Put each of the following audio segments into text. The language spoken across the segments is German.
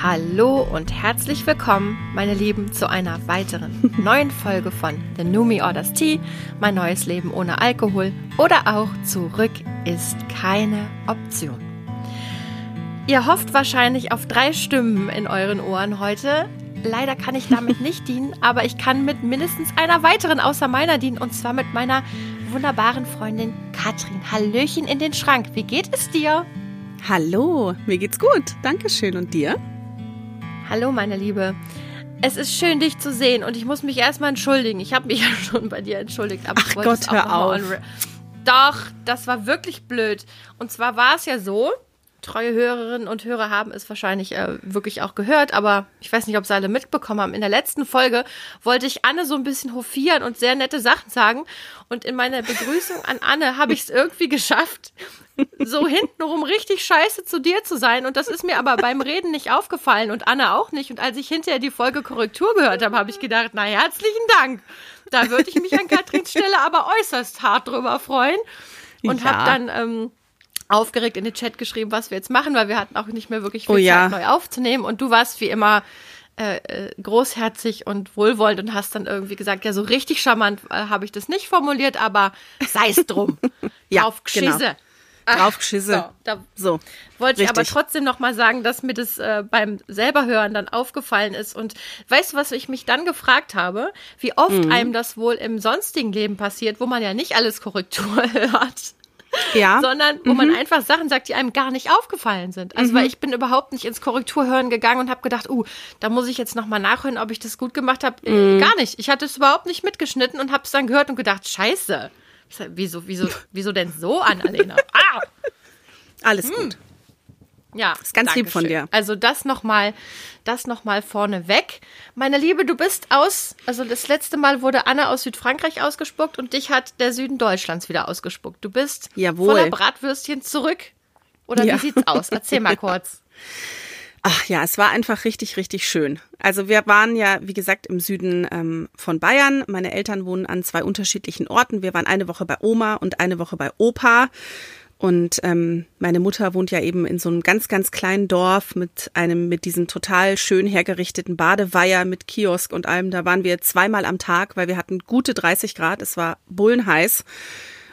Hallo und herzlich willkommen, meine Lieben, zu einer weiteren neuen Folge von The Numi Orders Tea, mein neues Leben ohne Alkohol oder auch Zurück ist keine Option. Ihr hofft wahrscheinlich auf drei Stimmen in euren Ohren heute. Leider kann ich damit nicht dienen, aber ich kann mit mindestens einer weiteren außer meiner dienen und zwar mit meiner wunderbaren Freundin Katrin. Hallöchen in den Schrank. Wie geht es dir? Hallo, mir geht's gut. Dankeschön. Und dir? Hallo, meine Liebe. Es ist schön, dich zu sehen und ich muss mich erstmal entschuldigen. Ich habe mich ja schon bei dir entschuldigt, aber Ach Gott, hör auf. Doch, das war wirklich blöd. Und zwar war es ja so, treue Hörerinnen und Hörer haben es wahrscheinlich äh, wirklich auch gehört, aber ich weiß nicht, ob sie alle mitbekommen haben. In der letzten Folge wollte ich Anne so ein bisschen hofieren und sehr nette Sachen sagen. Und in meiner Begrüßung an Anne habe ich es irgendwie geschafft, so hintenrum richtig scheiße zu dir zu sein. Und das ist mir aber beim Reden nicht aufgefallen und Anne auch nicht. Und als ich hinterher die Folge Korrektur gehört habe, habe ich gedacht, na herzlichen Dank. Da würde ich mich an Katrins Stelle aber äußerst hart drüber freuen. Und Ja. habe dann ähm, aufgeregt in den Chat geschrieben, was wir jetzt machen, weil wir hatten auch nicht mehr wirklich viel Oh Zeit, ja. neu aufzunehmen. Und du warst wie immer äh, äh, großherzig und wohlwollend und hast dann irgendwie gesagt, ja, so richtig charmant äh, habe ich das nicht formuliert, aber sei es drum. Ja, Drauf geschisse. genau. Ach, Draufgeschisse. So, So. wollte ich aber richtig. trotzdem noch mal sagen, dass mir das äh, beim selber hören dann aufgefallen ist. Und weißt du, was ich mich dann gefragt habe? Wie oft Mhm. einem das wohl im sonstigen Leben passiert, wo man ja nicht alles Korrektur hört Ja. sondern wo man einfach Sachen sagt, die einem gar nicht aufgefallen sind. Also weil ich bin überhaupt nicht ins Korrekturhören gegangen und habe gedacht, uh, da muss ich jetzt noch mal nachhören, ob ich das gut gemacht habe. Äh, Gar nicht. Ich hatte es überhaupt nicht mitgeschnitten und habe es dann gehört und gedacht, scheiße. Wieso, wieso, wieso denn so, Annalena? Ah! Alles gut. Ja, Ist ganz lieb von dir. Also das nochmal, das noch mal vorneweg. Meine Liebe, du bist aus, also das letzte Mal wurde Anna aus Südfrankreich ausgespuckt und dich hat der Süden Deutschlands wieder ausgespuckt. Du bist Jawohl. voller Bratwürstchen zurück. Oder Ja. wie sieht's aus? Erzähl mal kurz. Ach ja, es war einfach richtig, richtig schön. Also wir waren ja, wie gesagt, im Süden ähm, von Bayern. Meine Eltern wohnen an zwei unterschiedlichen Orten. Wir waren eine Woche bei Oma und eine Woche bei Opa. Und ähm, meine Mutter wohnt ja eben in so einem ganz, ganz kleinen Dorf mit einem, mit diesem total schön hergerichteten Badeweiher mit Kiosk und allem. Da waren wir zweimal am Tag, weil wir hatten gute 30 Grad. Es war bullenheiß.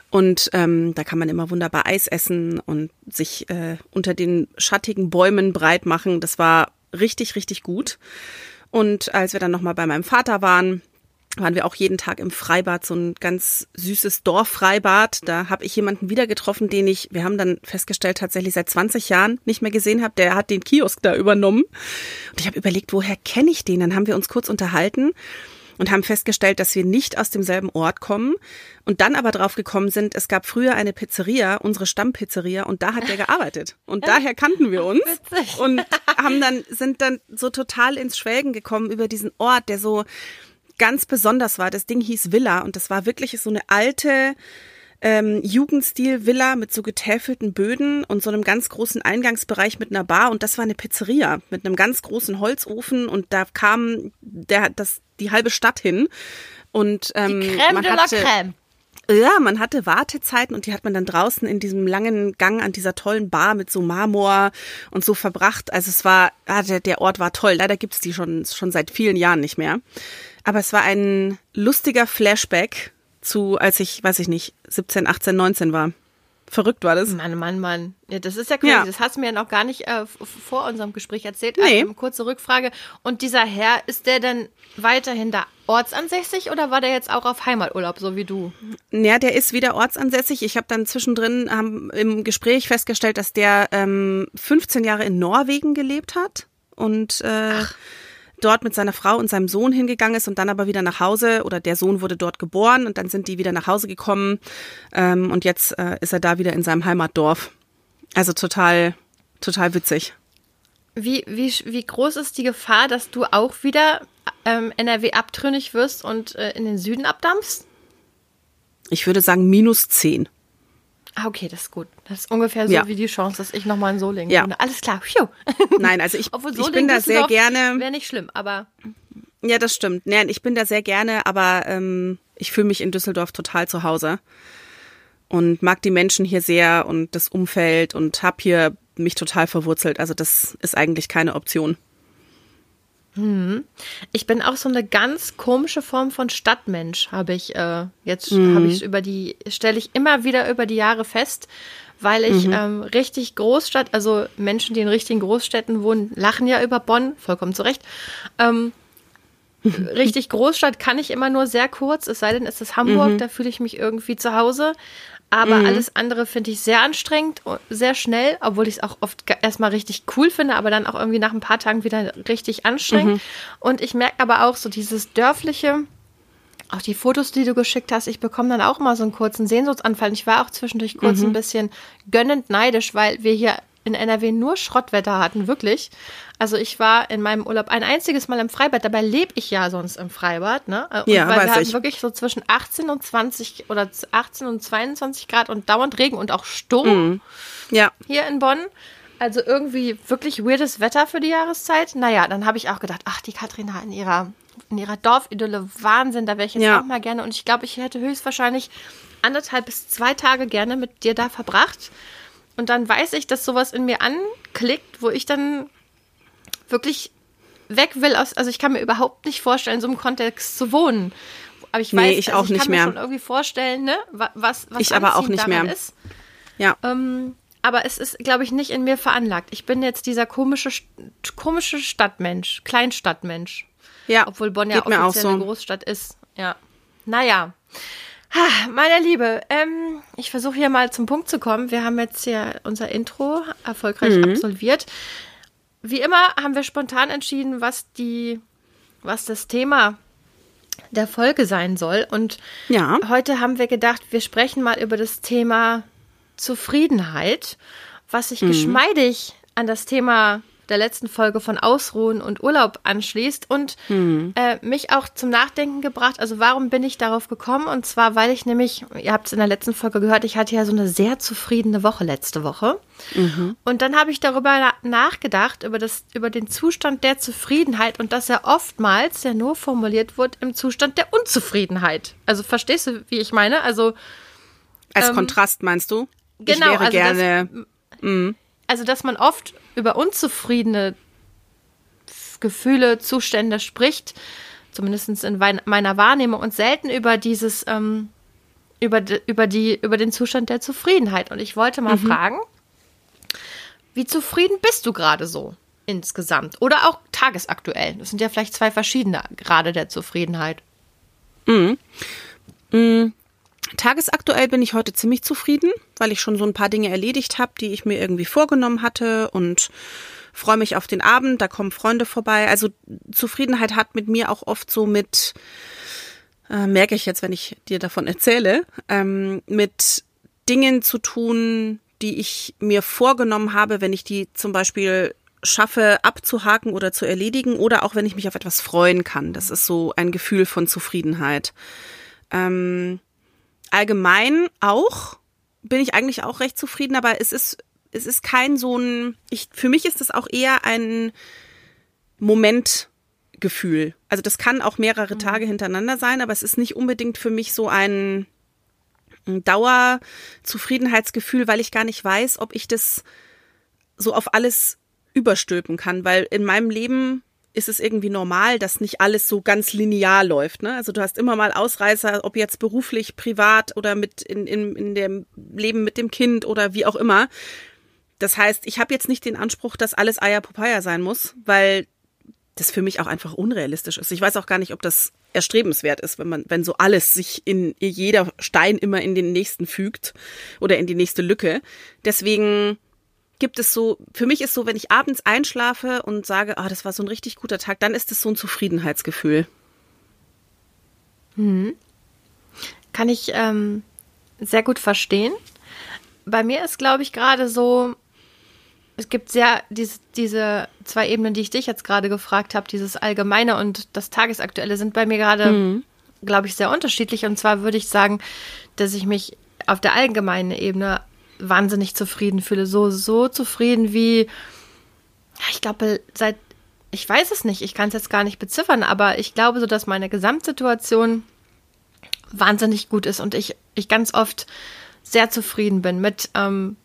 Und ähm, da kann man immer wunderbar Eis essen und sich äh, unter den schattigen Bäumen breit machen. Das war richtig, richtig gut. Und als wir dann nochmal bei meinem Vater waren, waren wir auch jeden Tag im Freibad, so ein ganz süßes Dorffreibad. Da habe ich jemanden wieder getroffen, den ich, wir haben dann festgestellt, tatsächlich seit 20 Jahren nicht mehr gesehen habe. Der hat den Kiosk da übernommen. Und ich habe überlegt, woher kenne ich den? Dann haben wir uns kurz unterhalten und haben festgestellt, dass wir nicht aus demselben Ort kommen und dann aber drauf gekommen sind, es gab früher eine Pizzeria, unsere Stammpizzeria und da hat er gearbeitet und daher kannten wir uns Witzig. und haben dann sind dann so total ins Schwelgen gekommen über diesen Ort, der so ganz besonders war. Das Ding hieß Villa und das war wirklich so eine alte ähm, Jugendstil-Villa mit so getäfelten Böden und so einem ganz großen Eingangsbereich mit einer Bar und das war eine Pizzeria mit einem ganz großen Holzofen und da kam der das die halbe Stadt hin und ähm, Crème man de la hatte Crème. ja, man hatte Wartezeiten und die hat man dann draußen in diesem langen Gang an dieser tollen Bar mit so Marmor und so verbracht. Also es war, ah, der, der Ort war toll. Leider gibt's die schon, schon seit vielen Jahren nicht mehr. Aber es war ein lustiger Flashback zu, als ich, weiß ich nicht, 17, 18, 19 war. Verrückt war das. Mann, Mann, Mann. Ja, das ist ja crazy. Ja. Das hast du mir ja noch gar nicht äh, vor unserem Gespräch erzählt. Nee. Also, kurze Rückfrage. Und dieser Herr, ist der denn weiterhin da ortsansässig oder war der jetzt auch auf Heimaturlaub, so wie du? Ja, der ist wieder ortsansässig. Ich habe dann zwischendrin ähm, im Gespräch festgestellt, dass der ähm, 15 Jahre in Norwegen gelebt hat und äh, dort mit seiner Frau und seinem Sohn hingegangen ist und dann aber wieder nach Hause oder der Sohn wurde dort geboren und dann sind die wieder nach Hause gekommen ähm, und jetzt äh, ist er da wieder in seinem Heimatdorf. Also total, total witzig. Wie, wie, wie groß ist die Gefahr, dass du auch wieder ähm, NRW abtrünnig wirst und äh, in den Süden abdampfst? Ich würde sagen minus 10. Ah, okay, das ist gut. Das ist ungefähr so Ja. wie die Chance, dass ich nochmal in Solingen Ja. wohne. Alles klar. Phew. Nein, also ich, Obwohl ich bin da sehr Düsseldorf gerne. Wäre nicht schlimm, aber Ja, das stimmt. Nee, ich bin da sehr gerne, aber ähm, ich fühle mich in Düsseldorf total zu Hause und mag die Menschen hier sehr und das Umfeld und hab hier mich total verwurzelt. Also das ist eigentlich keine Option. Ich bin auch so eine ganz komische Form von Stadtmensch, habe ich äh, jetzt habe ich über die stelle ich immer wieder über die Jahre fest, weil ich ähm, richtig Großstadt, also Menschen, die in richtigen Großstädten wohnen, lachen ja über Bonn, vollkommen zu Recht. Ähm, richtig Großstadt kann ich immer nur sehr kurz, es sei denn, es ist Hamburg, da fühle ich mich irgendwie zu Hause. Aber alles andere finde ich sehr anstrengend, sehr schnell, obwohl ich es auch oft erstmal richtig cool finde, aber dann auch irgendwie nach ein paar Tagen wieder richtig anstrengend. Und ich merke aber auch so dieses dörfliche, auch die Fotos, die du geschickt hast, ich bekomme dann auch mal so einen kurzen Sehnsuchtsanfall. Ich war auch zwischendurch kurz ein bisschen gönnend neidisch, weil wir hier in NRW nur Schrottwetter hatten, wirklich. Also ich war in meinem Urlaub ein einziges Mal im Freibad, dabei lebe ich ja sonst im Freibad, ne? Und Ja, weil weiß wir hatten ich. wirklich so zwischen 18 und 20 oder 18 und 22 Grad und dauernd Regen und auch Sturm Ja. hier in Bonn. Also irgendwie wirklich weirdes Wetter für die Jahreszeit. Naja, dann habe ich auch gedacht, ach, die Katrina in ihrer, in ihrer Dorfidylle, Wahnsinn, da wäre ich jetzt Ja. auch mal gerne. Und ich glaube, ich hätte höchstwahrscheinlich anderthalb bis zwei Tage gerne mit dir da verbracht. Und dann weiß ich, dass sowas in mir anklickt, wo ich dann wirklich weg will aus, also ich kann mir überhaupt nicht vorstellen, in so einem Kontext zu wohnen. Aber ich weiß, Nee, ich also auch ich nicht kann mehr. mir schon irgendwie vorstellen, ne, wa- was, was Ich aber auch nicht mehr. ist. Ja. Ähm, aber es ist, glaube ich, nicht in mir veranlagt. Ich bin jetzt dieser komische, komische Stadtmensch, Kleinstadtmensch. Ja. Obwohl Bonn ja mir auch offiziell eine so. Großstadt ist. Ja. Naja. Ha, Meine Liebe, ähm, ich versuche hier mal zum Punkt zu kommen. Wir haben jetzt hier unser Intro erfolgreich Mhm. absolviert. Wie immer haben wir spontan entschieden, was die, was das Thema der Folge sein soll. Und Ja. heute haben wir gedacht, wir sprechen mal über das Thema Zufriedenheit, was sich geschmeidig an das Thema der letzten Folge von Ausruhen und Urlaub anschließt und äh, mich auch zum Nachdenken gebracht. Also warum bin ich darauf gekommen? Und zwar, weil ich nämlich, ihr habt es in der letzten Folge gehört, ich hatte ja so eine sehr zufriedene Woche letzte Woche. Und dann habe ich darüber na nachgedacht, über, das, über den Zustand der Zufriedenheit und dass er oftmals ja nur formuliert wird im Zustand der Unzufriedenheit. Also verstehst du, wie ich meine? Also Als Kontrast meinst du? ich genau, wäre also gerne. also dass man oft über unzufriedene Gefühle, Zustände spricht, zumindest in meiner Wahrnehmung und selten über dieses, ähm, über, über, die, über den Zustand der Zufriedenheit. Und ich wollte mal fragen, wie zufrieden bist du gerade so insgesamt? Oder auch tagesaktuell? Das sind ja vielleicht zwei verschiedene Grade der Zufriedenheit. Tagesaktuell bin ich heute ziemlich zufrieden, weil ich schon so ein paar Dinge erledigt habe, die ich mir irgendwie vorgenommen hatte und freue mich auf den Abend, da kommen Freunde vorbei. Also Zufriedenheit hat mit mir auch oft so mit, äh, merke ich jetzt, wenn ich dir davon erzähle, ähm, mit Dingen zu tun, die ich mir vorgenommen habe, wenn ich die zum Beispiel schaffe abzuhaken oder zu erledigen oder auch wenn ich mich auf etwas freuen kann. Das ist so ein Gefühl von Zufriedenheit. Ähm, allgemein auch bin ich eigentlich auch recht zufrieden, aber es ist es ist kein so ein ich für mich ist das auch eher ein Momentgefühl. Also das kann auch mehrere Tage hintereinander sein, aber es ist nicht unbedingt für mich so ein, ein Dauerzufriedenheitsgefühl, weil ich gar nicht weiß, ob ich das so auf alles überstülpen kann, weil in meinem Leben ist es irgendwie normal, dass nicht alles so ganz linear läuft. Ne? Also du hast immer mal Ausreißer, ob jetzt beruflich, privat oder mit in, in, in dem Leben mit dem Kind oder wie auch immer. Das heißt, ich habe jetzt nicht den Anspruch, dass alles Eier Popeye sein muss, weil das für mich auch einfach unrealistisch ist. Ich weiß auch gar nicht, ob das erstrebenswert ist, wenn man, wenn so alles sich in jeder Stein immer in den nächsten fügt oder in die nächste Lücke. Deswegen gibt es so, für mich ist so, wenn ich abends einschlafe und sage, ah, das war so ein richtig guter Tag, dann ist es so ein Zufriedenheitsgefühl. Kann ich ähm, sehr gut verstehen. Bei mir ist, glaube ich, gerade so, es gibt sehr diese, diese zwei Ebenen, die ich dich jetzt gerade gefragt habe, dieses Allgemeine und das Tagesaktuelle sind bei mir gerade, glaube ich, sehr unterschiedlich. Und zwar würde ich sagen, dass ich mich auf der allgemeinen Ebene wahnsinnig zufrieden fühle. So, so zufrieden wie, ich glaube, seit, ich weiß es nicht, ich kann es jetzt gar nicht beziffern, aber ich glaube so, dass meine Gesamtsituation wahnsinnig gut ist und ich, ich ganz oft sehr zufrieden bin mit, ähm,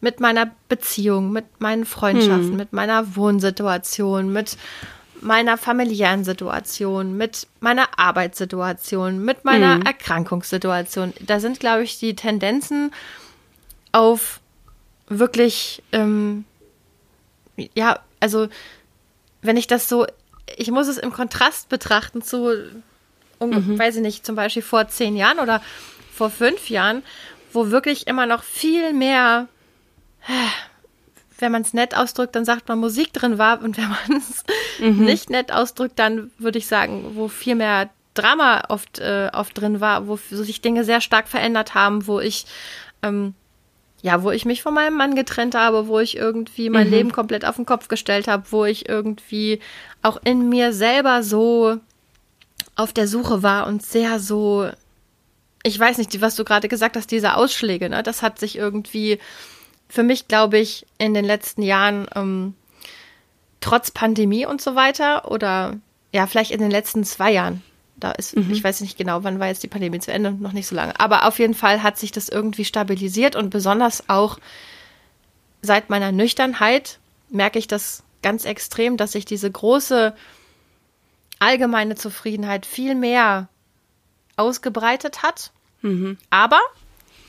mit meiner Beziehung, mit meinen Freundschaften, mit meiner Wohnsituation, mit meiner familiären Situation, mit meiner Arbeitssituation, mit meiner mhm. Erkrankungssituation. Da sind, glaube ich, die Tendenzen auf wirklich, ähm, ja, also wenn ich das so, ich muss es im Kontrast betrachten zu, um, mhm. weiß ich nicht, zum Beispiel vor zehn Jahren oder vor fünf Jahren, wo wirklich immer noch viel mehr wenn man es nett ausdrückt, dann sagt man Musik drin war und wenn man es mhm. nicht nett ausdrückt, dann würde ich sagen, wo viel mehr Drama oft, äh, oft drin war, wo sich Dinge sehr stark verändert haben, wo ich ähm, ja, wo ich mich von meinem Mann getrennt habe, wo ich irgendwie mein mhm. Leben komplett auf den Kopf gestellt habe, wo ich irgendwie auch in mir selber so auf der Suche war und sehr so, ich weiß nicht, was du gerade gesagt hast, diese Ausschläge, ne, das hat sich irgendwie für mich, glaube ich, in den letzten Jahren, ähm, trotz Pandemie und so weiter, oder ja, vielleicht in den letzten zwei Jahren, da ist, mhm. ich weiß nicht genau, wann war jetzt die Pandemie zu Ende, noch nicht so lange. Aber auf jeden Fall hat sich das irgendwie stabilisiert und besonders auch seit meiner Nüchternheit merke ich das ganz extrem, dass sich diese große allgemeine Zufriedenheit viel mehr ausgebreitet hat. Mhm. Aber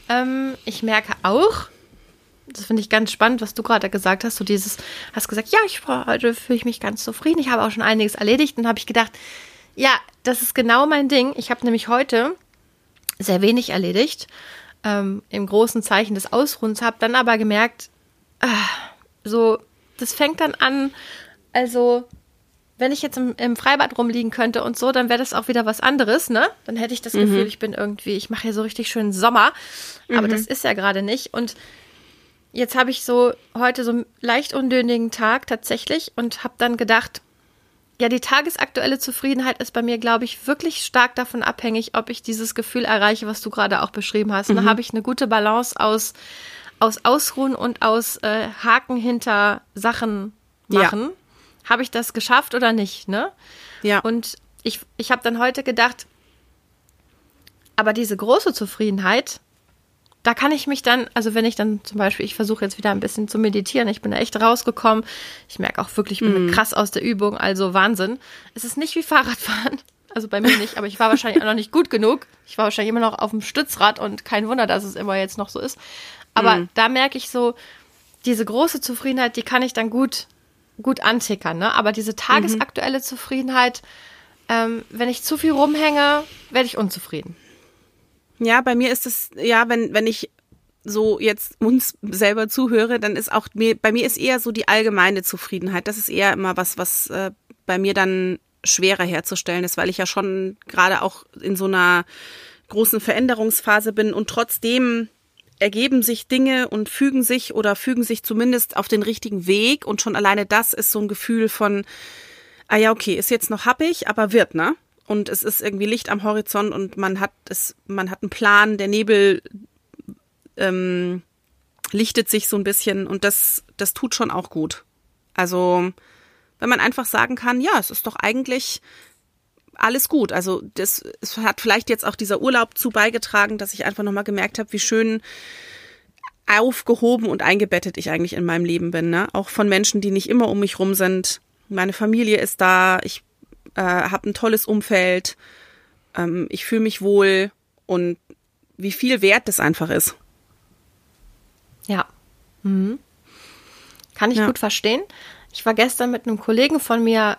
ähm, ich merke auch, das finde ich ganz spannend, was du gerade gesagt hast. Du dieses, hast gesagt, ja, ich heute fühle ich mich ganz zufrieden. Ich habe auch schon einiges erledigt und habe ich gedacht, ja, das ist genau mein Ding. Ich habe nämlich heute sehr wenig erledigt, ähm, im großen Zeichen des Ausruhens, habe dann aber gemerkt, ah, so, das fängt dann an, also wenn ich jetzt im, im, Freibad rumliegen könnte und so, dann wäre das auch wieder was anderes, ne? Dann hätte ich das mhm. Gefühl, ich bin irgendwie, ich mache hier so richtig schön Sommer. Aber mhm. das ist ja gerade nicht. Und jetzt habe ich so heute so einen leicht undönigen Tag tatsächlich und habe dann gedacht, ja, die tagesaktuelle Zufriedenheit ist bei mir, glaube ich, wirklich stark davon abhängig, ob ich dieses Gefühl erreiche, was du gerade auch beschrieben hast. Mhm. Da habe ich eine gute Balance aus, aus Ausruhen und aus äh, Haken hinter Sachen machen. Ja. Habe ich das geschafft oder nicht, ne? Ja. Und ich, ich habe dann heute gedacht, aber diese große Zufriedenheit, da kann ich mich dann, also wenn ich dann zum Beispiel, ich versuche jetzt wieder ein bisschen zu meditieren, ich bin da echt rausgekommen. Ich merke auch wirklich, ich bin mm. krass aus der Übung, also Wahnsinn. Es ist nicht wie Fahrradfahren. Also bei mir nicht, aber ich war wahrscheinlich auch noch nicht gut genug. Ich war wahrscheinlich immer noch auf dem Stützrad und kein Wunder, dass es immer jetzt noch so ist. Aber mm. da merke ich so, diese große Zufriedenheit, die kann ich dann gut, gut antickern. Ne? Aber diese tagesaktuelle mhm. Zufriedenheit, ähm, wenn ich zu viel rumhänge, werde ich unzufrieden. Ja, bei mir ist es, ja, wenn, wenn ich so jetzt uns selber zuhöre, dann ist auch mir, bei mir ist eher so die allgemeine Zufriedenheit. Das ist eher immer was, was äh, bei mir dann schwerer herzustellen ist, weil ich ja schon gerade auch in so einer großen Veränderungsphase bin und trotzdem ergeben sich Dinge und fügen sich oder fügen sich zumindest auf den richtigen Weg und schon alleine das ist so ein Gefühl von, ah ja, okay, ist jetzt noch happig, aber wird, ne? Und es ist irgendwie Licht am Horizont und man hat es, man hat einen Plan, der Nebel ähm, lichtet sich so ein bisschen und das, das tut schon auch gut. Also, wenn man einfach sagen kann, ja, es ist doch eigentlich alles gut. Also, das es hat vielleicht jetzt auch dieser Urlaub zu beigetragen, dass ich einfach nochmal gemerkt habe, wie schön aufgehoben und eingebettet ich eigentlich in meinem Leben bin. Ne? Auch von Menschen, die nicht immer um mich rum sind. Meine Familie ist da, ich äh, habe ein tolles Umfeld, ähm, ich fühle mich wohl und wie viel wert das einfach ist. Ja. Mhm. Kann ich ja. gut verstehen. Ich war gestern mit einem Kollegen von mir,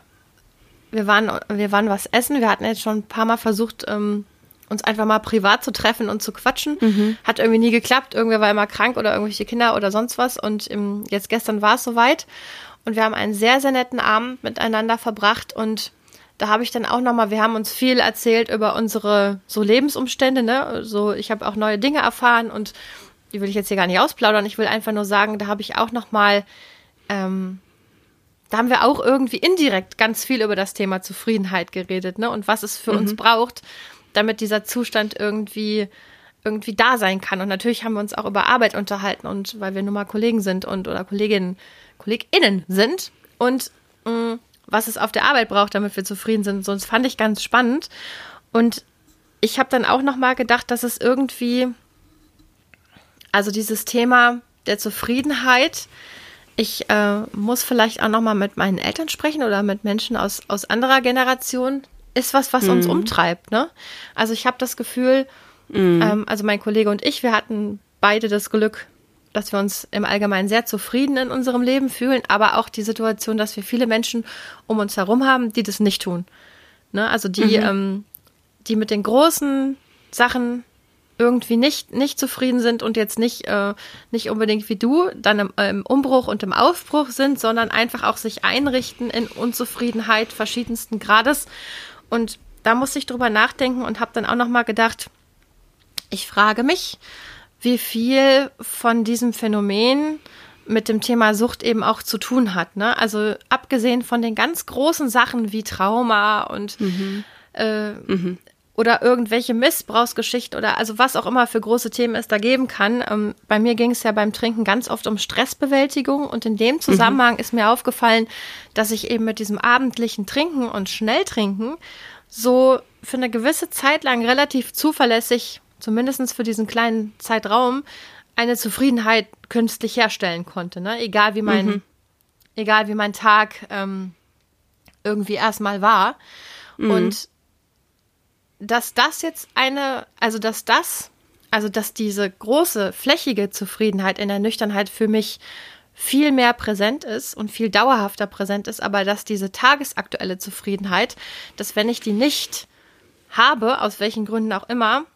wir waren, wir waren was essen, wir hatten jetzt schon ein paar Mal versucht, ähm, uns einfach mal privat zu treffen und zu quatschen. Mhm. Hat irgendwie nie geklappt. Irgendwer war immer krank oder irgendwelche Kinder oder sonst was. Und ähm, jetzt gestern war es soweit. Und wir haben einen sehr, sehr netten Abend miteinander verbracht. Und da habe ich dann auch nochmal, wir haben uns viel erzählt über unsere so Lebensumstände, ne? So, ich habe auch neue Dinge erfahren und die will ich jetzt hier gar nicht ausplaudern. Ich will einfach nur sagen, da habe ich auch nochmal, ähm, da haben wir auch irgendwie indirekt ganz viel über das Thema Zufriedenheit geredet, ne? Und was es für mhm. uns braucht, damit dieser Zustand irgendwie irgendwie da sein kann. Und natürlich haben wir uns auch über Arbeit unterhalten und weil wir nun mal Kollegen sind und oder Kolleginnen, KollegInnen sind. Und mh, mm, was es auf der Arbeit braucht, damit wir zufrieden sind. So, das fand ich ganz spannend. Und ich habe dann auch noch mal gedacht, dass es irgendwie, also dieses Thema der Zufriedenheit ich äh, muss vielleicht auch noch mal mit meinen Eltern sprechen oder mit Menschen aus, aus anderer Generation. Ist was, was mhm. uns umtreibt. Ne? Also ich habe das Gefühl, mhm. ähm, also mein Kollege und ich, wir hatten beide das Glück, dass wir uns im Allgemeinen sehr zufrieden in unserem Leben fühlen, aber auch die Situation, dass wir viele Menschen um uns herum haben, die das nicht tun. Ne? Also die, mhm. ähm, die mit den großen Sachen irgendwie nicht, nicht zufrieden sind und jetzt nicht, äh, nicht unbedingt wie du dann im, im, Umbruch und im Aufbruch sind, sondern einfach auch sich einrichten in Unzufriedenheit verschiedensten Grades. Und da musste ich drüber nachdenken und habe dann auch nochmal gedacht, ich frage mich, wie viel von diesem Phänomen mit dem Thema Sucht eben auch zu tun hat. Ne? Also abgesehen von den ganz großen Sachen wie Trauma und mhm. Äh, mhm oder irgendwelche Missbrauchsgeschichten oder also was auch immer für große Themen es da geben kann. Ähm, bei mir ging es ja beim Trinken ganz oft um Stressbewältigung und in dem Zusammenhang mhm. ist mir aufgefallen, dass ich eben mit diesem abendlichen Trinken und Schnelltrinken so für eine gewisse Zeit lang relativ zuverlässig, zumindest für diesen kleinen Zeitraum, eine Zufriedenheit künstlich herstellen konnte. Ne? Egal wie mein, mhm. egal wie mein Tag ähm, irgendwie erstmal war. Mhm. Und dass das jetzt eine, also dass das, also dass diese große, flächige Zufriedenheit in der Nüchternheit für mich viel mehr präsent ist und viel dauerhafter präsent ist, aber dass diese tagesaktuelle Zufriedenheit, dass wenn ich die nicht habe, aus welchen Gründen auch immer,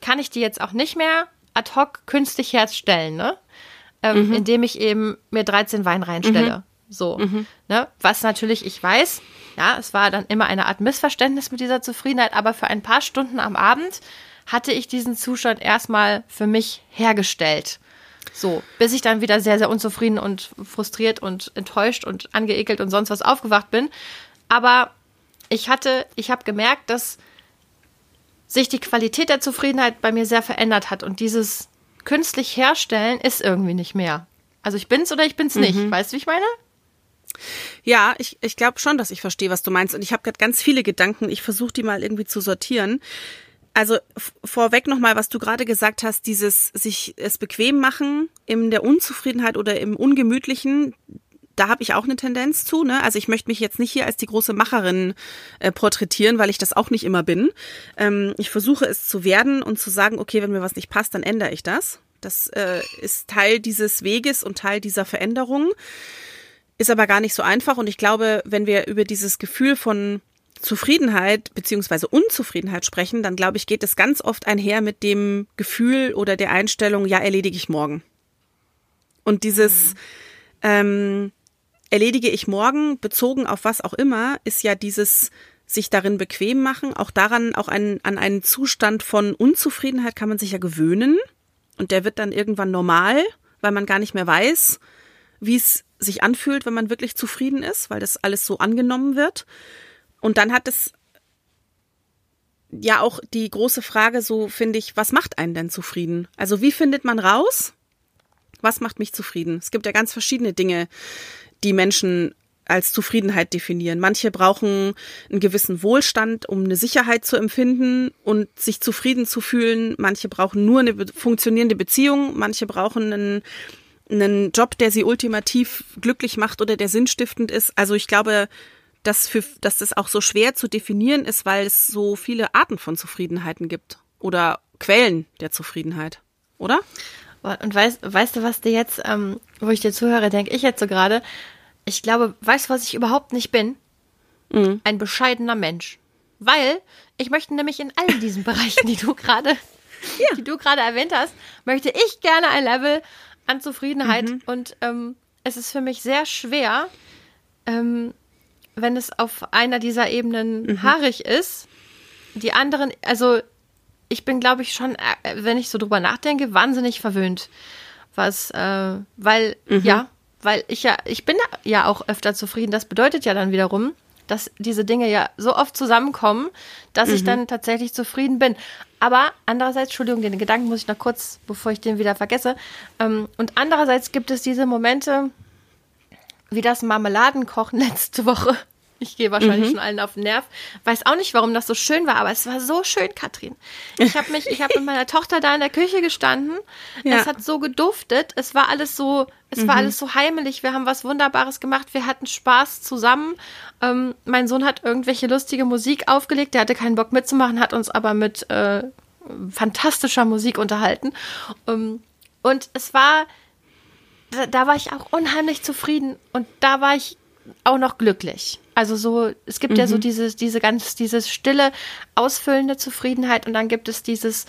kann ich die jetzt auch nicht mehr ad hoc künstlich herstellen, ne? Ähm, mhm. Indem ich eben mir 13 Wein reinstelle. Mhm. So. Mhm. Ne? Was natürlich ich weiß, ja, es war dann immer eine Art Missverständnis mit dieser Zufriedenheit, aber für ein paar Stunden am Abend hatte ich diesen Zustand erstmal für mich hergestellt. So, bis ich dann wieder sehr, sehr unzufrieden und frustriert und enttäuscht und angeekelt und sonst was aufgewacht bin. Aber ich hatte, ich habe gemerkt, dass sich die Qualität der Zufriedenheit bei mir sehr verändert hat und dieses künstlich herstellen ist irgendwie nicht mehr. Also ich bin's oder ich bin's nicht. Mhm. Weißt du, wie ich meine? Ja, ich, ich glaube schon, dass ich verstehe, was du meinst. Und ich habe gerade ganz viele Gedanken. Ich versuche die mal irgendwie zu sortieren. Also vorweg nochmal, was du gerade gesagt hast, dieses sich es bequem machen in der Unzufriedenheit oder im Ungemütlichen, da habe ich auch eine Tendenz zu. Ne? Also ich möchte mich jetzt nicht hier als die große Macherin äh, porträtieren, weil ich das auch nicht immer bin. Ähm, ich versuche es zu werden und zu sagen, okay, wenn mir was nicht passt, dann ändere ich das. Das äh, ist Teil dieses Weges und Teil dieser Veränderung. Ist aber gar nicht so einfach und ich glaube, wenn wir über dieses Gefühl von Zufriedenheit beziehungsweise Unzufriedenheit sprechen, dann glaube ich, geht es ganz oft einher mit dem Gefühl oder der Einstellung, ja, erledige ich morgen. Und dieses mhm. ähm, erledige ich morgen, bezogen auf was auch immer, ist ja dieses sich darin bequem machen. Auch daran, auch ein, an einen Zustand von Unzufriedenheit kann man sich ja gewöhnen. Und der wird dann irgendwann normal, weil man gar nicht mehr weiß, wie es sich anfühlt, wenn man wirklich zufrieden ist, weil das alles so angenommen wird. Und dann hat es ja auch die große Frage, so finde ich, was macht einen denn zufrieden? Also wie findet man raus, was macht mich zufrieden? Es gibt ja ganz verschiedene Dinge, die Menschen als Zufriedenheit definieren. Manche brauchen einen gewissen Wohlstand, um eine Sicherheit zu empfinden und sich zufrieden zu fühlen. Manche brauchen nur eine funktionierende Beziehung. Manche brauchen einen einen Job, der sie ultimativ glücklich macht oder der sinnstiftend ist. Also ich glaube, dass, für, dass das auch so schwer zu definieren ist, weil es so viele Arten von Zufriedenheiten gibt oder Quellen der Zufriedenheit, oder? Und weißt, weißt du, was dir jetzt, ähm, wo ich dir zuhöre, denke ich jetzt so gerade, ich glaube, weißt du, was ich überhaupt nicht bin? Mhm. Ein bescheidener Mensch. Weil ich möchte nämlich in all diesen Bereichen, die du gerade, ja. die du gerade erwähnt hast, möchte ich gerne ein Level an Zufriedenheit. Mhm. Und ähm, es ist für mich sehr schwer, ähm, wenn es auf einer dieser Ebenen mhm. haarig ist. Die anderen, also ich bin, glaube ich, schon, äh, wenn ich so drüber nachdenke, wahnsinnig verwöhnt. Was, äh, weil, mhm. ja, weil ich ja, ich bin ja auch öfter zufrieden. Das bedeutet ja dann wiederum, dass diese Dinge ja so oft zusammenkommen, dass mhm. ich dann tatsächlich zufrieden bin. Aber andererseits, Entschuldigung, den Gedanken muss ich noch kurz, bevor ich den wieder vergesse. Ähm, und andererseits gibt es diese Momente, wie das Marmeladenkochen letzte Woche, Ich gehe wahrscheinlich schon allen auf den Nerv. Weiß auch nicht, warum das so schön war, aber es war so schön, Katrin. Ich habe mich, ich habe mit meiner Tochter da in der Küche gestanden. Ja. Es hat so geduftet. Es war alles so, es war alles so heimelig. Wir haben was Wunderbares gemacht. Wir hatten Spaß zusammen. Ähm, mein Sohn hat irgendwelche lustige Musik aufgelegt. Der hatte keinen Bock mitzumachen, hat uns aber mit äh, fantastischer Musik unterhalten. Ähm, und es war, da war ich auch unheimlich zufrieden und da war ich auch noch glücklich. Also so, es gibt ja so dieses, diese ganz, dieses stille, ausfüllende Zufriedenheit und dann gibt es dieses,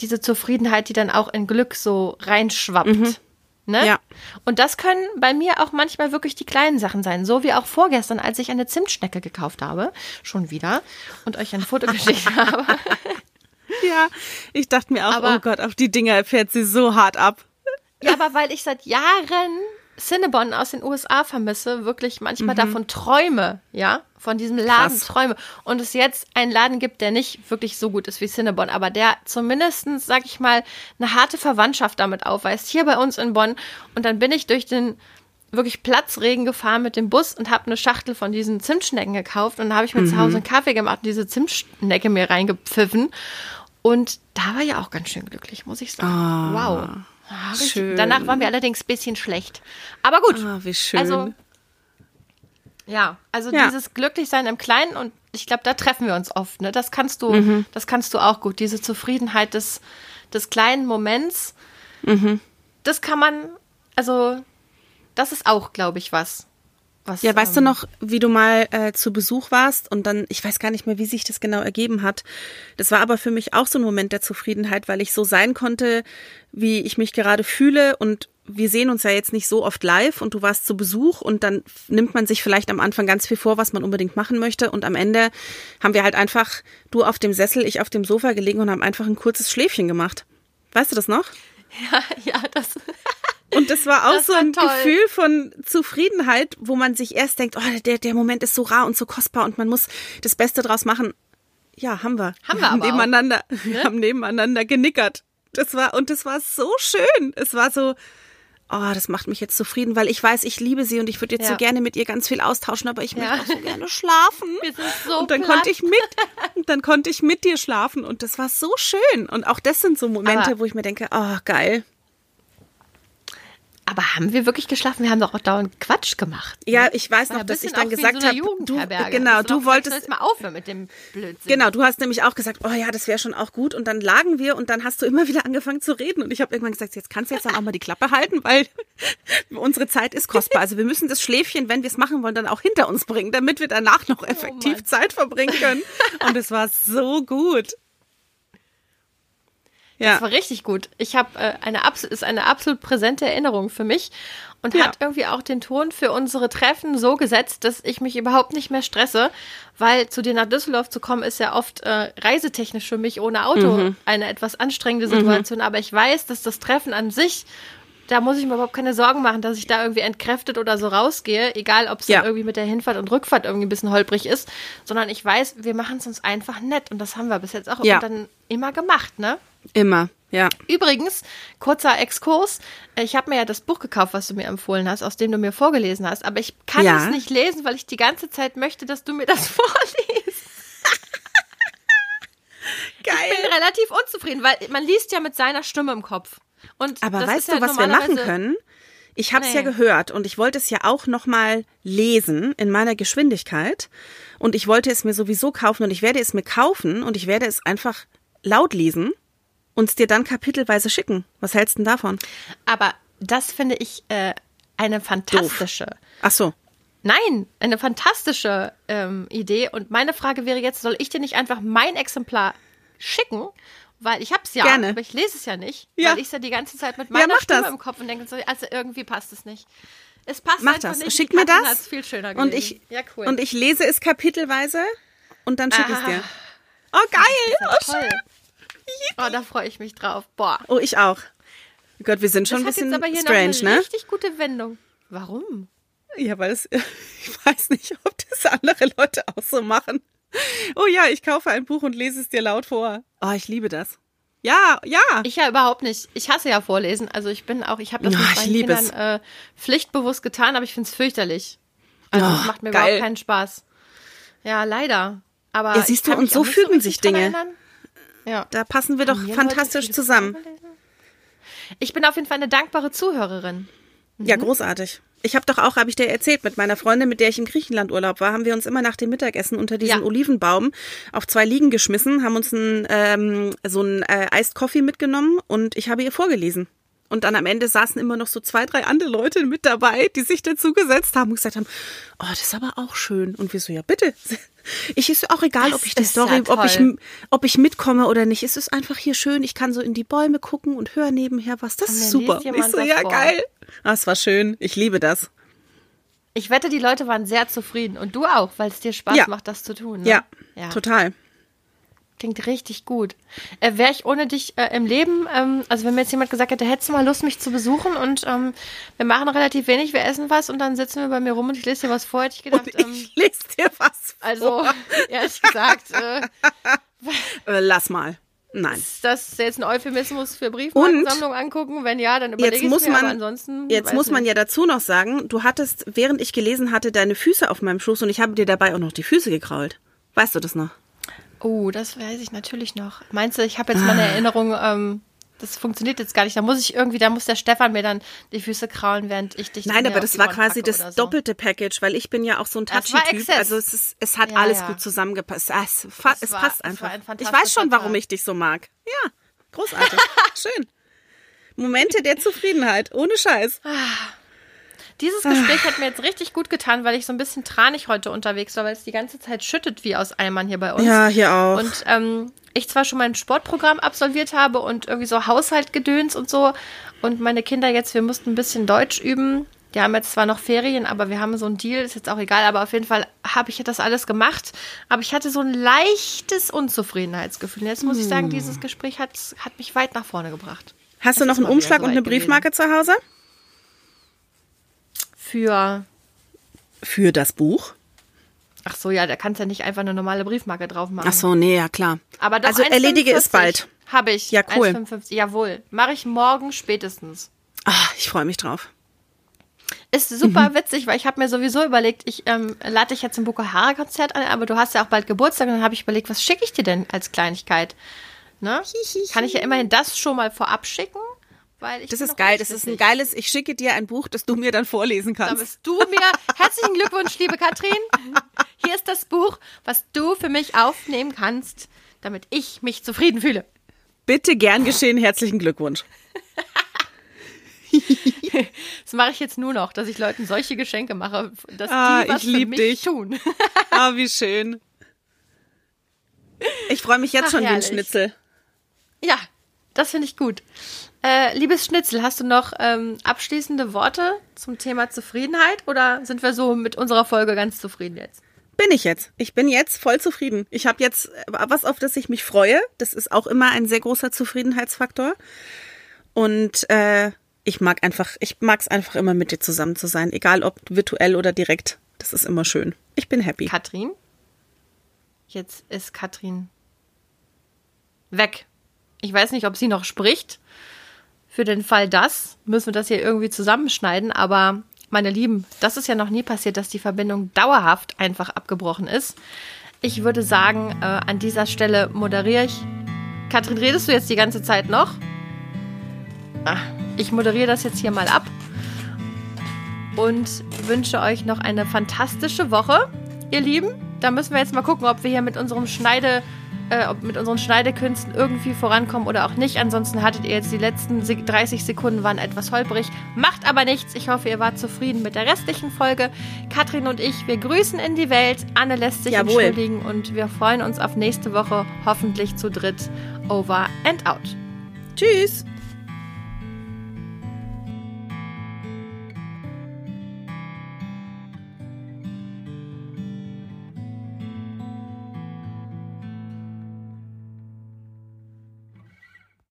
diese Zufriedenheit, die dann auch in Glück so reinschwappt. Ne? Ja. Und das können bei mir auch manchmal wirklich die kleinen Sachen sein. So wie auch vorgestern, als ich eine Zimtschnecke gekauft habe. Schon wieder. Und euch ein Foto geschickt habe. Ja, ich dachte mir auch, Aber- oh Gott, auf die Dinger fährt sie so hart ab. Ja, aber weil ich seit Jahren Cinnabon aus den USA vermisse, wirklich manchmal davon träume, ja, von diesem Laden Krass. träume. Und es jetzt einen Laden gibt, der nicht wirklich so gut ist wie Cinnabon, aber der zumindestens, sag ich mal, eine harte Verwandtschaft damit aufweist, hier bei uns in Bonn. Und dann bin ich durch den wirklich Platzregen gefahren mit dem Bus und habe eine Schachtel von diesen Zimtschnecken gekauft und dann habe ich mir zu Hause einen Kaffee gemacht und diese Zimtschnecke mir reingepfiffen. Und da war ja auch ganz schön glücklich, muss ich sagen. wow. Ja, richtig. schön. Danach war mir allerdings ein bisschen schlecht. Aber gut. Ah, wie schön. Also, ja, also Ja. dieses Glücklichsein im Kleinen und ich glaube, da treffen wir uns oft. Ne? Das kannst du, Mhm. das kannst du auch gut. Diese Zufriedenheit des, des kleinen Moments, Mhm. das kann man, also das ist auch, glaube ich, was. Was Ja, weißt du ähm, noch, wie du mal äh, zu Besuch warst und dann, ich weiß gar nicht mehr, wie sich das genau ergeben hat. Das war aber für mich auch so ein Moment der Zufriedenheit, weil ich so sein konnte, wie ich mich gerade fühle und wir sehen uns ja jetzt nicht so oft live und du warst zu Besuch und dann nimmt man sich vielleicht am Anfang ganz viel vor, was man unbedingt machen möchte und am Ende haben wir halt einfach, du auf dem Sessel, ich auf dem Sofa gelegen und haben einfach ein kurzes Schläfchen gemacht. Weißt du das noch? Ja, ja, das. Und das war auch Das so ein toll. Gefühl von Zufriedenheit, wo man sich erst denkt, oh, der, der Moment ist so rar und so kostbar und man muss das Beste draus machen. Ja, haben wir. Haben wir aber auch. Ne? nebeneinander, Wir haben nebeneinander genickert. Das war, und das war so schön. Es war so, oh, das macht mich jetzt zufrieden, weil ich weiß, ich liebe sie und ich würde jetzt Ja. so gerne mit ihr ganz viel austauschen, aber ich Ja. möchte auch so gerne schlafen. Wir sind so und dann platt. konnte ich mit, und dann konnte ich mit dir schlafen und das war so schön. Und auch das sind so Momente, Aber- wo ich mir denke, oh, geil. Aber haben wir wirklich geschlafen? Wir haben doch auch dauernd Quatsch gemacht. Ja, ich weiß noch, ein dass ich dann gesagt so habe, du, genau, du wolltest, Jetzt mal aufhören mit dem Blödsinn. genau, du hast nämlich auch gesagt, oh ja, das wäre schon auch gut. Und dann lagen wir und dann hast du immer wieder angefangen zu reden. Und ich habe irgendwann gesagt, jetzt kannst du jetzt dann auch mal die Klappe halten, weil unsere Zeit ist kostbar. Also wir müssen das Schläfchen, wenn wir es machen wollen, dann auch hinter uns bringen, damit wir danach noch effektiv Oh. Zeit verbringen können. Und es war so gut. Ja. Das war richtig gut. Ich habe äh, eine ist eine absolut präsente Erinnerung für mich und Ja. hat irgendwie auch den Ton für unsere Treffen so gesetzt, dass ich mich überhaupt nicht mehr stresse, weil zu dir nach Düsseldorf zu kommen ist ja oft äh, reisetechnisch für mich ohne Auto Mhm. eine etwas anstrengende Situation, aber ich weiß, dass das Treffen an sich da muss ich mir überhaupt keine Sorgen machen, dass ich da irgendwie entkräftet oder so rausgehe, egal ob es Ja. irgendwie mit der Hinfahrt und Rückfahrt irgendwie ein bisschen holprig ist, sondern ich weiß, wir machen es uns einfach nett und das haben wir bis jetzt auch Ja. dann immer gemacht, ne? Immer, ja. Übrigens, kurzer Exkurs. Ich habe mir ja das Buch gekauft, was du mir empfohlen hast, aus dem du mir vorgelesen hast. Aber ich kann Ja. es nicht lesen, weil ich die ganze Zeit möchte, dass du mir das vorliest. Ich bin Geil. relativ unzufrieden, weil man liest ja mit seiner Stimme im Kopf. Und Aber weißt ist ja du, was wir machen können? Ich habe es ja Nee. gehört und ich wollte es ja auch noch mal lesen in meiner Geschwindigkeit und ich wollte es mir sowieso kaufen und ich werde es mir kaufen und ich werde es einfach laut lesen und es dir dann kapitelweise schicken. Was hältst du denn davon? Aber das finde ich äh, eine fantastische. Ach so. Nein, eine fantastische ähm, Idee. Und meine Frage wäre jetzt, soll ich dir nicht einfach mein Exemplar schicken? Weil ich hab's ja, Gerne. aber ich lese es ja nicht. Ja. Weil ich es ja die ganze Zeit mit meiner mach Stimme das. im Kopf und denke, so, also irgendwie passt es nicht. Es passt Mach einfach das. nicht. Schick mir das. viel schöner Und ich ja, cool. und ich lese es kapitelweise und dann schicke ich es dir. Oh Das geil. ja Oh, schön. Oh, da freue ich mich drauf. Boah. oh ich auch. Gott, wir sind schon Das ein hat jetzt bisschen aber hier strange, noch eine ne? richtig gute Wendung. Warum? Ja, weil es, ich weiß nicht, ob das andere Leute auch so machen. Oh ja, ich kaufe ein Buch und lese es dir laut vor. Oh, ich liebe das. Ja, ja. Ich ja überhaupt nicht. Ich hasse ja Vorlesen. Also ich bin auch, ich habe das Ah, mit meinen Kindern äh, pflichtbewusst getan, aber ich finde es fürchterlich. Also Oh, es macht mir geil. überhaupt keinen Spaß. Ja, leider. Aber Ja, siehst du, und so so fügen richtig sich Dinge. erinnern. Ja. Da passen wir doch fantastisch zusammen. Ich bin auf jeden Fall eine dankbare Zuhörerin. Ja, Mhm. großartig. Ich habe doch auch, habe ich dir erzählt, mit meiner Freundin, mit der ich im Griechenland Urlaub war, haben wir uns immer nach dem Mittagessen unter diesen Ja. Olivenbaum auf zwei Liegen geschmissen, haben uns ein, ähm, so ein äh, Iced Coffee mitgenommen und ich habe ihr vorgelesen. Und dann am Ende saßen immer noch so zwei, drei andere Leute mit dabei, die sich dazu gesetzt haben und gesagt haben, oh, das ist aber auch schön. Und wir so, ja bitte. Ich ist auch egal, Das ob ich die Story, ja ob ich, ob ich mitkomme oder nicht. Es ist einfach hier schön. Ich kann so in die Bäume gucken und höre nebenher was. Das ist super. Ich so, ja vor. geil. Ah, es war schön. Ich liebe das. Ich wette, die Leute waren sehr zufrieden. Und du auch, weil es dir Spaß Ja. macht, das zu tun. Ne? Ja, ja. total. Klingt richtig gut. Äh, Wäre ich ohne dich äh, im Leben, ähm, also wenn mir jetzt jemand gesagt hätte, hättest du mal Lust, mich zu besuchen und ähm, wir machen relativ wenig, wir essen was und dann sitzen wir bei mir rum und ich lese dir was vor, hätte ich gedacht, Und ähm, ich lese dir was also vor. ehrlich gesagt, äh, Äh, lass mal. Nein. ist das jetzt ein Euphemismus für Briefmarkensammlung angucken? Wenn ja, dann überlege Jetzt ich muss mir, man, ansonsten jetzt muss man nicht. ja dazu noch sagen, du hattest, während ich gelesen hatte, deine Füße auf meinem Schoß und ich habe dir dabei auch noch die Füße gekrault. Weißt du das noch? Oh, das weiß ich natürlich noch. Meinst du, ich habe jetzt meine Ah. Erinnerung, ähm, das funktioniert jetzt gar nicht. Da muss ich irgendwie, da muss der Stefan mir dann die Füße kraulen, während ich dich Nein, aber das war Ohren quasi das so. doppelte Package, weil ich bin ja auch so ein Touchy-Typ. Also es, ist, es hat Ja, alles ja. gut zusammengepasst. Ah, Es, es war- passt das einfach. ein Ich weiß schon, warum ich dich so mag. Ja, großartig. Schön. Momente der Zufriedenheit, ohne Scheiß. Dieses Gespräch hat mir jetzt richtig gut getan, weil ich so ein bisschen tranig heute unterwegs war, weil es die ganze Zeit schüttet wie aus Eimern hier bei uns. Ja, hier auch. Und ähm, ich zwar schon mein Sportprogramm absolviert habe und irgendwie so Haushaltgedöns und so. Und meine Kinder jetzt, wir mussten ein bisschen Deutsch üben. Die haben jetzt zwar noch Ferien, aber wir haben so einen Deal, ist jetzt auch egal, aber auf jeden Fall habe ich das alles gemacht. Aber ich hatte so ein leichtes Unzufriedenheitsgefühl. Und jetzt muss ich Hm. sagen, dieses Gespräch hat, hat mich weit nach vorne gebracht. Hast du noch einen Umschlag und soweit eine Briefmarke zu Hause? Für, Für das Buch? ach so, ja, da kannst ja nicht einfach eine normale Briefmarke drauf machen. Ach so, nee, ja klar. Aber doch also erledige es 1,45 bald. Habe ich. Ja, cool. 1,55. Jawohl. Mache ich morgen spätestens. Ah, ich freue mich drauf. Ist super witzig, weil ich habe mir sowieso überlegt, ich ähm, lade dich jetzt zum Boko-Hara-Konzert an, aber du hast ja auch bald Geburtstag und dann habe ich überlegt, was schicke ich dir denn als Kleinigkeit? Ne? Kann ich ja immerhin das schon mal vorab schicken? Weil ich Das ist geil. Das ist ein geiles. Ich schicke dir ein Buch, das du mir dann vorlesen Da kannst. bist du mir. Herzlichen Glückwunsch, liebe Katrin. Hier ist das Buch, was du für mich aufnehmen kannst, damit ich mich zufrieden fühle. Bitte gern geschehen. Herzlichen Glückwunsch. Das mache ich jetzt nur noch, dass ich Leuten solche Geschenke mache, dass Ah, die was ich für mich dich. tun. Ah, wie schön. Ich freue mich jetzt Ach, schon wie ein herrlich. Schnitzel. Ja, das finde ich gut. Äh, liebes Schnitzel, hast du noch ähm, abschließende Worte zum Thema Zufriedenheit oder sind wir so mit unserer Folge ganz zufrieden jetzt? Bin ich jetzt. Ich bin jetzt voll zufrieden. Ich habe jetzt äh, was, auf das ich mich freue. Das ist auch immer ein sehr großer Zufriedenheitsfaktor. Und äh, ich mag einfach, ich mag es einfach immer mit dir zusammen zu sein, egal ob virtuell oder direkt. Das ist immer schön. Ich bin happy. Katrin? Jetzt ist Katrin weg. Ich weiß nicht, ob sie noch spricht. Für den Fall das müssen wir das hier irgendwie zusammenschneiden. Aber meine Lieben, das ist ja noch nie passiert, dass die Verbindung dauerhaft einfach abgebrochen ist. Ich würde sagen, äh, an dieser Stelle moderiere ich. Katrin, redest du jetzt die ganze Zeit noch? Ah, ich moderiere das jetzt hier mal ab und wünsche euch noch eine fantastische Woche, ihr Lieben. Da müssen wir jetzt mal gucken, ob wir hier mit unserem Schneide, äh, ob mit unseren Schneidekünsten irgendwie vorankommen oder auch nicht. Ansonsten hattet ihr jetzt die letzten se- 30 Sekunden waren etwas holprig. Macht aber nichts. Ich hoffe, ihr wart zufrieden mit der restlichen Folge. Katrin und ich, wir grüßen in die Welt. Anne lässt sich Jawohl. entschuldigen und wir freuen uns auf nächste Woche, hoffentlich zu dritt. Over and out. Tschüss.